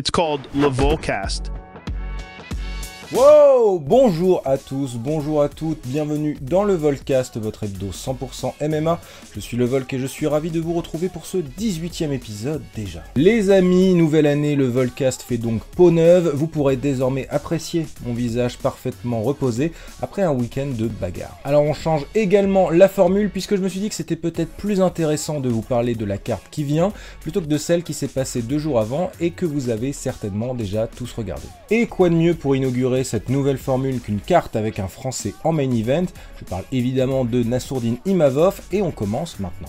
It's called Lavolcast. Wow Bonjour à tous, bonjour à toutes, bienvenue dans le Volcast, votre hebdo 100% MMA. Je suis le Volk et je suis ravi de vous retrouver pour ce 18e épisode déjà. Les amis, nouvelle année, le Volcast fait donc peau neuve. Vous pourrez désormais apprécier mon visage parfaitement reposé après un week-end de bagarre. Alors on change également la formule puisque je me suis dit que c'était peut-être plus intéressant de vous parler de la carte qui vient plutôt que de celle qui s'est passée deux jours avant et que vous avez certainement déjà tous regardé. Et quoi de mieux pour inaugurer cette nouvelle formule qu'une carte avec un français en main event. Je parle évidemment de Nassourdine Imavov et on commence maintenant.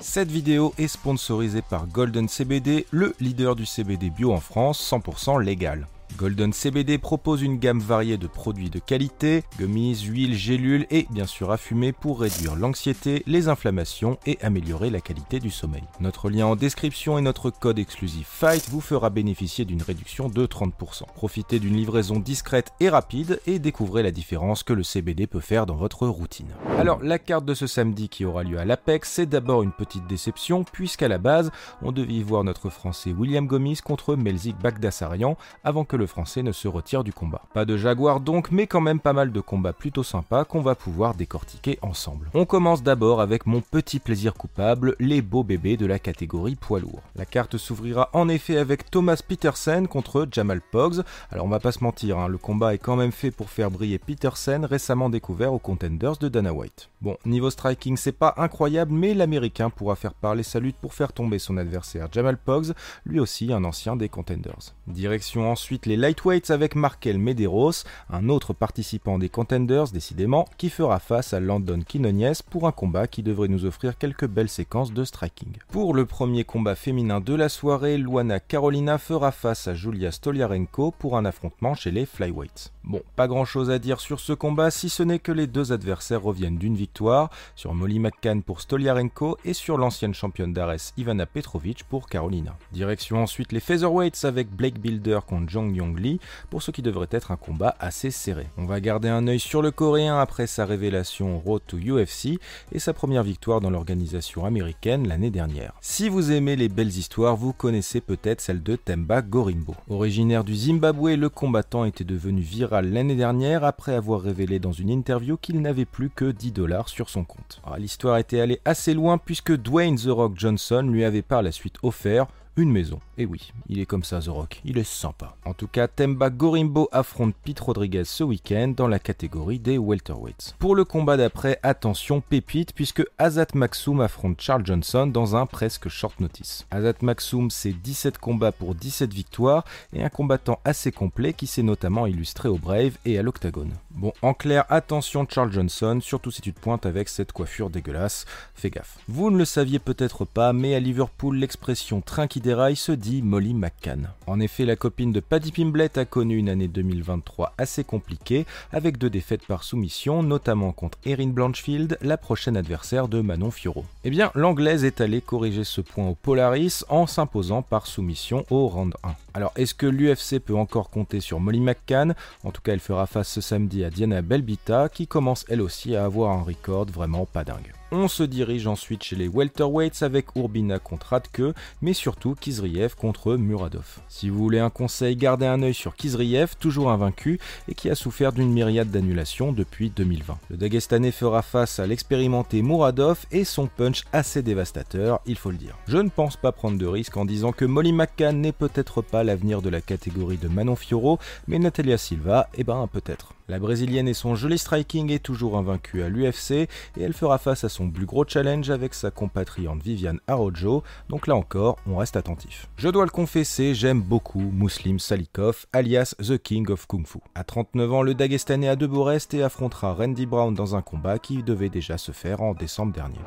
Cette vidéo est sponsorisée par Golden CBD, le leader du CBD bio en France, 100% légal. Golden CBD propose une gamme variée de produits de qualité, gummies, huiles, gélules et bien sûr à fumer pour réduire l'anxiété, les inflammations et améliorer la qualité du sommeil. Notre lien en description et notre code exclusif FIGHT vous fera bénéficier d'une réduction de 30%. Profitez d'une livraison discrète et rapide et découvrez la différence que le CBD peut faire dans votre routine. Alors la carte de ce samedi qui aura lieu à l'Apex, c'est d'abord une petite déception puisqu'à la base, on devait y voir notre français William Gomis contre Melzik Bagdasarian avant que le français ne se retire du combat. Pas de Jaguar donc, mais quand même pas mal de combats plutôt sympas qu'on va pouvoir décortiquer ensemble. On commence d'abord avec mon petit plaisir coupable, les beaux bébés de la catégorie poids lourd. La carte s'ouvrira en effet avec Thomas Petersen contre Jamal Poggs. Alors on va pas se mentir, hein, le combat est quand même fait pour faire briller Petersen, récemment découvert aux Contenders de Dana White. Bon, niveau striking c'est pas incroyable, mais l'américain pourra faire parler sa lutte pour faire tomber son adversaire Jamal Poggs, lui aussi un ancien des Contenders. Direction ensuite les lightweights avec Markel Medeiros, un autre participant des Contenders décidément, qui fera face à Landon Quinones pour un combat qui devrait nous offrir quelques belles séquences de striking. Pour le premier combat féminin de la soirée, Luana Carolina fera face à Julia Stoliarenko pour un affrontement chez les flyweights. Bon, pas grand chose à dire sur ce combat si ce n'est que les deux adversaires reviennent d'une victoire, sur Molly McCann pour Stoliarenko et sur l'ancienne championne d'Ares Ivana Petrovic pour Carolina. Direction ensuite les featherweights avec Blake Builder contre Jong Yong Lee pour ce qui devrait être un combat assez serré. On va garder un œil sur le coréen après sa révélation Road to UFC et sa première victoire dans l'organisation américaine l'année dernière. Si vous aimez les belles histoires, vous connaissez peut-être celle de Temba Gorimbo. Originaire du Zimbabwe, le combattant était devenu viral l'année dernière après avoir révélé dans une interview qu'il n'avait plus que 10 dollars sur son compte. Ah, l'histoire était allée assez loin puisque Dwayne The Rock Johnson lui avait par la suite offert une maison. Et oui, il est comme ça The Rock, il est sympa. En tout cas, Temba Gorimbo affronte Pete Rodriguez ce week-end dans la catégorie des welterweights. Pour le combat d'après, attention pépite puisque Azat Maxoum affronte Charles Johnson dans un presque short notice. Azat Maxoum c'est 17 combats pour 17 victoires et un combattant assez complet qui s'est notamment illustré au Brave et à l'Octagone. Bon, en clair, attention Charles Johnson, surtout si tu te pointes avec cette coiffure dégueulasse, fais gaffe. Vous ne le saviez peut-être pas, mais à Liverpool, l'expression train qui se dit Molly McCann. En effet, la copine de Paddy Pimblett a connu une année 2023 assez compliquée, avec deux défaites par soumission, notamment contre Erin Blanchfield, la prochaine adversaire de Manon Fiorot. Eh bien, l'anglaise est allée corriger ce point au Polaris en s'imposant par soumission au round 1. Alors, est-ce que l'UFC peut encore compter sur Molly McCann? En tout cas, elle fera face ce samedi à Diana Belbita, qui commence elle aussi à avoir un record vraiment pas dingue. On se dirige ensuite chez les welterweights avec Urbina contre Radke, mais surtout Kizriev contre Muradov. Si vous voulez un conseil, gardez un œil sur Kizriev, toujours invaincu et qui a souffert d'une myriade d'annulations depuis 2020. Le Dagestanais fera face à l'expérimenté Muradov et son punch assez dévastateur, il faut le dire. Je ne pense pas prendre de risque en disant que Molly McCann n'est peut-être pas l'avenir de la catégorie de Manon Fioro, mais Natalia Silva, eh ben peut-être. La brésilienne et son joli striking est toujours invaincue à l'UFC et elle fera face à son plus gros challenge avec sa compatriote Viviane Arojo, donc là encore, on reste attentif. Je dois le confesser, j'aime beaucoup Muslim Salikov, alias The King of Kung Fu. À 39 ans, le Dagestanais a de beaux restes et affrontera Randy Brown dans un combat qui devait déjà se faire en décembre dernier.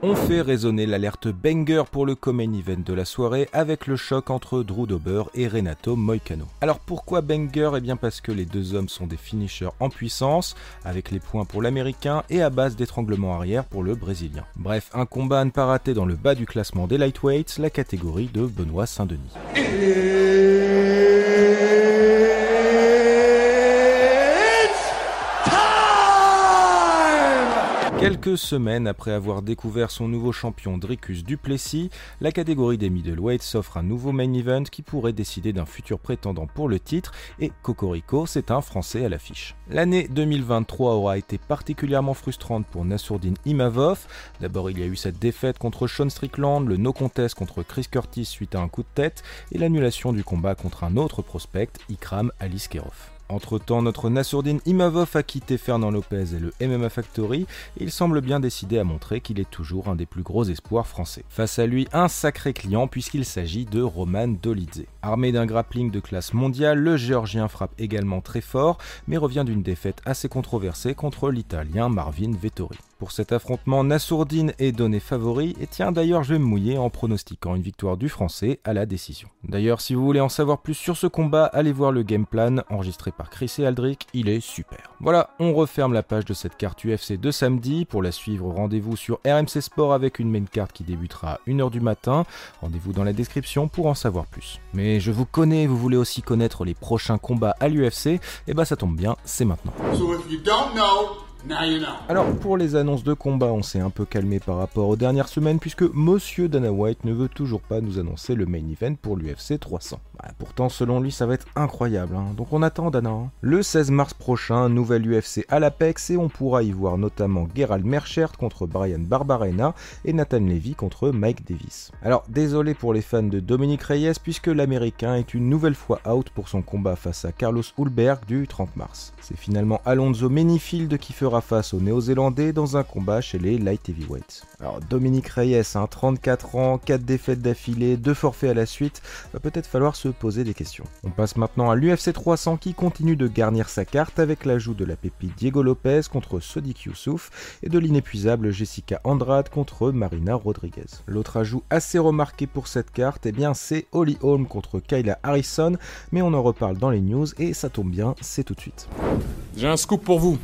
On fait résonner l'alerte banger pour le common event de la soirée avec le choc entre Drew Dober et Renato Moicano. Alors pourquoi banger? Eh bien parce que les deux hommes sont des finishers en puissance, avec les points pour l'américain et à base d'étranglement arrière pour le brésilien. Bref, un combat à ne pas rater dans le bas du classement des lightweights, la catégorie de Benoît Saint-Denis. Quelques semaines après avoir découvert son nouveau champion Dricus Duplessis, la catégorie des middleweights s'offre un nouveau main event qui pourrait décider d'un futur prétendant pour le titre et Cocorico, c'est un Français à l'affiche. L'année 2023 aura été particulièrement frustrante pour Nassourdine Imavov. D'abord, il y a eu cette défaite contre Sean Strickland, le no contest contre Chris Curtis suite à un coup de tête et l'annulation du combat contre un autre prospect, Ikram Aliskerov. Entre-temps, notre Nassourdine Imavov a quitté Fernand Lopez et le MMA Factory et il semble bien décidé à montrer qu'il est toujours un des plus gros espoirs français. Face à lui, un sacré client puisqu'il s'agit de Roman Dolidze. Armé d'un grappling de classe mondiale, le géorgien frappe également très fort mais revient d'une défaite assez controversée contre l'italien Marvin Vettori. Pour cet affrontement, Nassourdine est donné favori et tiens d'ailleurs je vais me mouiller en pronostiquant une victoire du français à la décision. D'ailleurs si vous voulez en savoir plus sur ce combat, allez voir le game plan enregistré par Chris et Aldric, il est super. Voilà, on referme la page de cette carte UFC de samedi. Pour la suivre, rendez-vous sur RMC Sport avec une main carte qui débutera à 1h du matin. Rendez-vous dans la description pour en savoir plus. Mais je vous connais, vous voulez aussi connaître les prochains combats à l'UFC, et eh bah ben, ça tombe bien, c'est maintenant. Alors pour les annonces de combat, on s'est un peu calmé par rapport aux dernières semaines puisque Monsieur Dana White ne veut toujours pas nous annoncer le main event pour l'UFC 300. Bah, pourtant selon lui ça va être incroyable, hein. donc on attend Dana. Hein. Le 16 mars prochain, nouvelle UFC à l'Apex et on pourra y voir notamment Gerald Merchert contre Brian Barbarena et Nathan Levy contre Mike Davis. Alors désolé pour les fans de Dominique Reyes puisque l'américain est une nouvelle fois out pour son combat face à Carlos Hulberg du 30 mars. C'est finalement Alonso Menifield qui fera face aux Néo-Zélandais dans un combat chez les Light Heavyweights. Alors Dominique Reyes, 34 hein, ans, 4 défaites d'affilée, 2 forfaits à la suite, va peut-être falloir se poser des questions. On passe maintenant à l'UFC 300 qui continue de garnir sa carte avec l'ajout de la pépite Diego Lopez contre Sodik Youssouf et de l'inépuisable Jessica Andrade contre Marina Rodriguez. L'autre ajout assez remarqué pour cette carte, eh bien c'est Holly Holm contre Kayla Harrison, mais on en reparle dans les news et ça tombe bien, c'est tout de suite. J'ai un scoop pour vous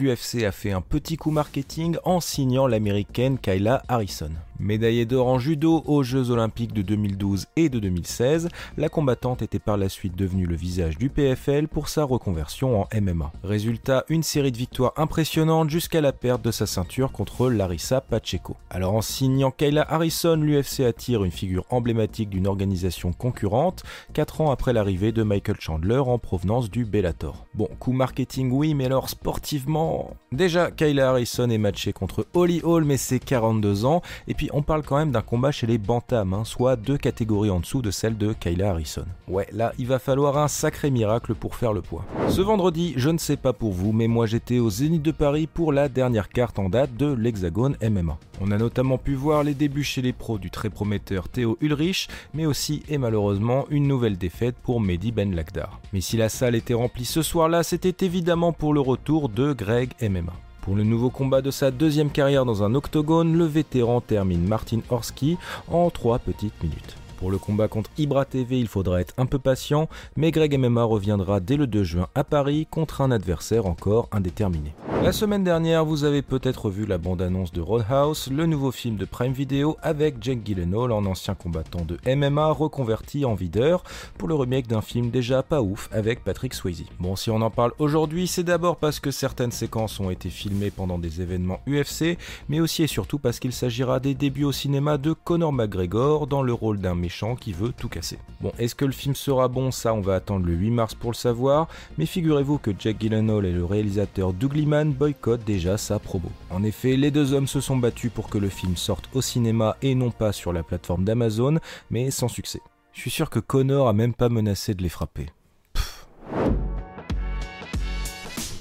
l'UFC a fait un petit coup marketing en signant l'américaine Kyla Harrison. Médaillée d'or en judo aux Jeux Olympiques de 2012 et de 2016, la combattante était par la suite devenue le visage du PFL pour sa reconversion en MMA. Résultat, une série de victoires impressionnantes jusqu'à la perte de sa ceinture contre Larissa Pacheco. Alors en signant Kayla Harrison, l'UFC attire une figure emblématique d'une organisation concurrente, 4 ans après l'arrivée de Michael Chandler en provenance du Bellator. Bon, coup marketing oui, mais alors sportivement... Déjà, Kayla Harrison est matchée contre Holly Hall mais c'est 42 ans, et puis on parle quand même d'un combat chez les Bantam, hein, soit deux catégories en dessous de celle de Kayla Harrison. Ouais, là, il va falloir un sacré miracle pour faire le poids. Ce vendredi, je ne sais pas pour vous, mais moi j'étais au Zénith de Paris pour la dernière carte en date de l'Hexagone MMA. On a notamment pu voir les débuts chez les pros du très prometteur Théo Ulrich, mais aussi et malheureusement une nouvelle défaite pour Mehdi Ben Lakdar. Mais si la salle était remplie ce soir-là, c'était évidemment pour le retour de Greg MMA. Pour le nouveau combat de sa deuxième carrière dans un octogone, le vétéran termine Martin Horsky en 3 petites minutes. Pour le combat contre Ibra TV, il faudra être un peu patient, mais Greg MMA reviendra dès le 2 juin à Paris contre un adversaire encore indéterminé. La semaine dernière, vous avez peut-être vu la bande-annonce de Roadhouse, le nouveau film de Prime Video avec Jake Gyllenhaal en ancien combattant de MMA reconverti en videur pour le remake d'un film déjà pas ouf avec Patrick Swayze. Bon, si on en parle aujourd'hui, c'est d'abord parce que certaines séquences ont été filmées pendant des événements UFC, mais aussi et surtout parce qu'il s'agira des débuts au cinéma de Conor McGregor dans le rôle d'un qui veut tout casser. Bon, est-ce que le film sera bon? Ça, on va attendre le 8 mars pour le savoir, mais figurez-vous que Jack Gyllenhaal et le réalisateur Doug Liman boycottent déjà sa promo. En effet, les deux hommes se sont battus pour que le film sorte au cinéma et non pas sur la plateforme d'Amazon, mais sans succès. Je suis sûr que Connor a même pas menacé de les frapper.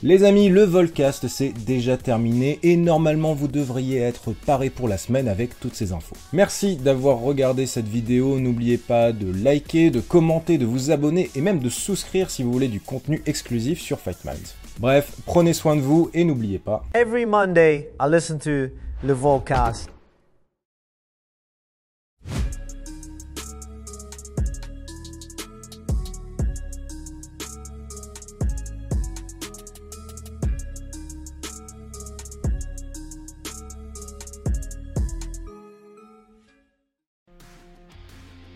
Les amis, le Volcast c'est déjà terminé et normalement vous devriez être paré pour la semaine avec toutes ces infos. Merci d'avoir regardé cette vidéo, n'oubliez pas de liker, de commenter, de vous abonner et même de souscrire si vous voulez du contenu exclusif sur Fight Minds. Bref, prenez soin de vous et n'oubliez pas.